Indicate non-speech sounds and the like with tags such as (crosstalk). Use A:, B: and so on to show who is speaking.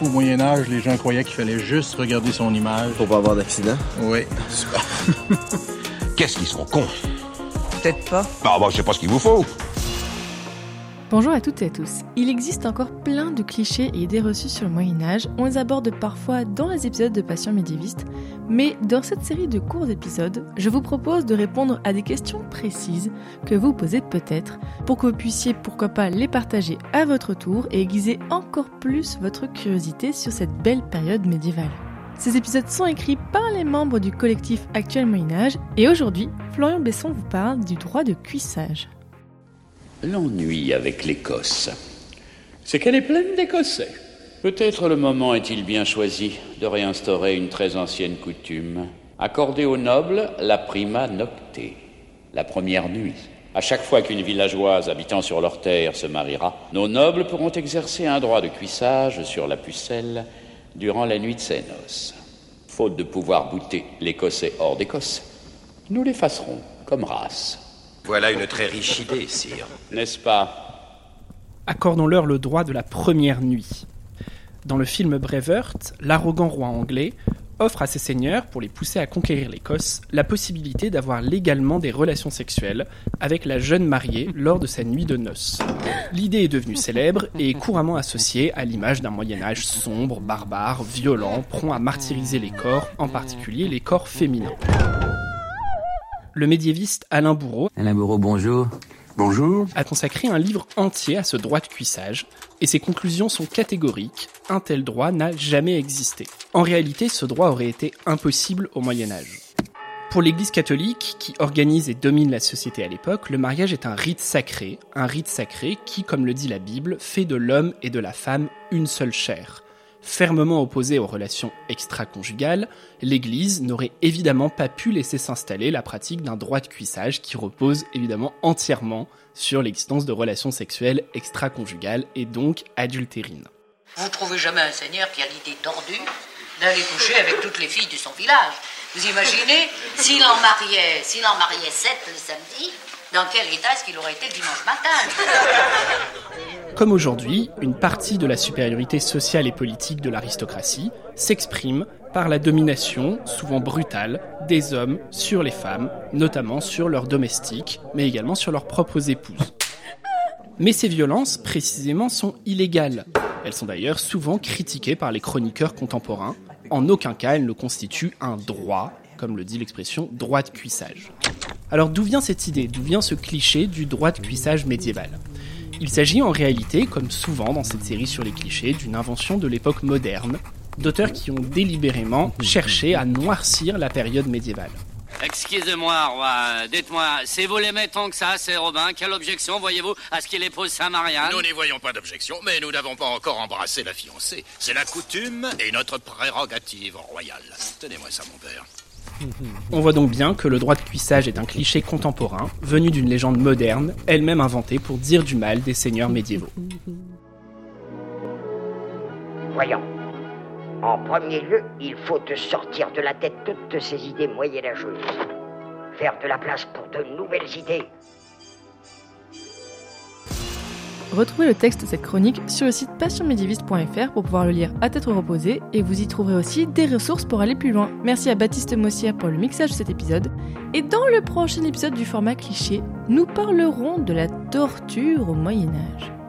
A: Au Moyen Âge, les gens croyaient qu'il fallait juste regarder son image.
B: Pour pas avoir d'accident.
A: Oui. (laughs)
C: Qu'est-ce qu'ils sont cons?
D: Peut-être pas.
C: Bah, bah, je sais pas ce qu'il vous faut.
E: Bonjour à toutes et à tous. Il existe encore plein de clichés et idées reçues sur le Moyen Âge. On les aborde parfois dans les épisodes de Passion médiéviste, mais dans cette série de courts épisodes, je vous propose de répondre à des questions précises que vous posez peut-être, pour que vous puissiez pourquoi pas les partager à votre tour et aiguiser encore plus votre curiosité sur cette belle période médiévale. Ces épisodes sont écrits par les membres du collectif Actuel Moyen Âge et aujourd'hui, Florian Besson vous parle du droit de cuissage.
F: L'ennui avec l'Écosse, c'est qu'elle est pleine d'Écossais. Peut-être le moment est-il bien choisi de réinstaurer une très ancienne coutume. Accorder aux nobles la prima nocte, la première nuit. À chaque fois qu'une villageoise habitant sur leur terre se mariera, nos nobles pourront exercer un droit de cuissage sur la pucelle durant la nuit de ses noces. Faute de pouvoir bouter l'Écossais hors d'Écosse, nous l'effacerons comme race.
C: Voilà une très riche idée, sire.
F: N'est-ce pas?
G: Accordons-leur le droit de la première nuit. Dans le film Braveheart, l'arrogant roi anglais offre à ses seigneurs, pour les pousser à conquérir l'Écosse, la possibilité d'avoir légalement des relations sexuelles avec la jeune mariée lors de sa nuit de noces. L'idée est devenue célèbre et est couramment associée à l'image d'un Moyen Âge sombre, barbare, violent, prompt à martyriser les corps, en particulier les corps féminins. Le médiéviste Alain Bourreau
H: Alain Bourreau, bonjour.
I: Bonjour.
G: a consacré un livre entier à ce droit de cuissage, et ses conclusions sont catégoriques, un tel droit n'a jamais existé. En réalité, ce droit aurait été impossible au Moyen Âge. Pour l'Église catholique, qui organise et domine la société à l'époque, le mariage est un rite sacré, un rite sacré qui, comme le dit la Bible, fait de l'homme et de la femme une seule chair. Fermement opposée aux relations extra-conjugales, l'Église n'aurait évidemment pas pu laisser s'installer la pratique d'un droit de cuissage qui repose évidemment entièrement sur l'existence de relations sexuelles extra-conjugales et donc adultérines.
J: Vous trouvez jamais un seigneur qui a l'idée tordue d'aller coucher avec toutes les filles de son village Vous imaginez S'il en mariait, s'il en mariait sept le samedi, dans quel état est-ce qu'il aurait été le dimanche matin?
G: Comme aujourd'hui, une partie de la supériorité sociale et politique de l'aristocratie s'exprime par la domination, souvent brutale, des hommes sur les femmes, notamment sur leurs domestiques, mais également sur leurs propres épouses. Mais ces violences, précisément, sont illégales. Elles sont d'ailleurs souvent critiquées par les chroniqueurs contemporains. En aucun cas, elles ne constituent un droit, comme le dit l'expression droit de cuissage. Alors d'où vient cette idée, d'où vient ce cliché du droit de cuissage médiéval? Il s'agit en réalité, comme souvent dans cette série sur les clichés, d'une invention de l'époque moderne, d'auteurs qui ont délibérément cherché à noircir la période médiévale.
K: Excusez-moi, roi. Dites-moi, c'est vous les mettons que ça, c'est Robin? Quelle objection voyez-vous à ce qu'il épouse Saint-Marianne?
L: Nous n'y voyons pas d'objection, mais nous n'avons pas encore embrassé la fiancée. C'est la coutume et notre prérogative royale. Tenez-moi ça, mon père. (laughs)
G: On voit donc bien que le droit de cuissage est un cliché contemporain, venu d'une légende moderne, elle-même inventée pour dire du mal des seigneurs médiévaux.
M: Voyons. En premier lieu, il faut te sortir de la tête toutes ces idées moyenâgeuses. Faire de la place pour de nouvelles idées.
E: Retrouvez le texte de cette chronique sur le site passionmédiéviste.fr pour pouvoir le lire à tête reposée et vous y trouverez aussi des ressources pour aller plus loin. Merci à Baptiste Mossière pour le mixage de cet épisode. Et dans le prochain épisode du format cliché, nous parlerons de la torture au Moyen Âge.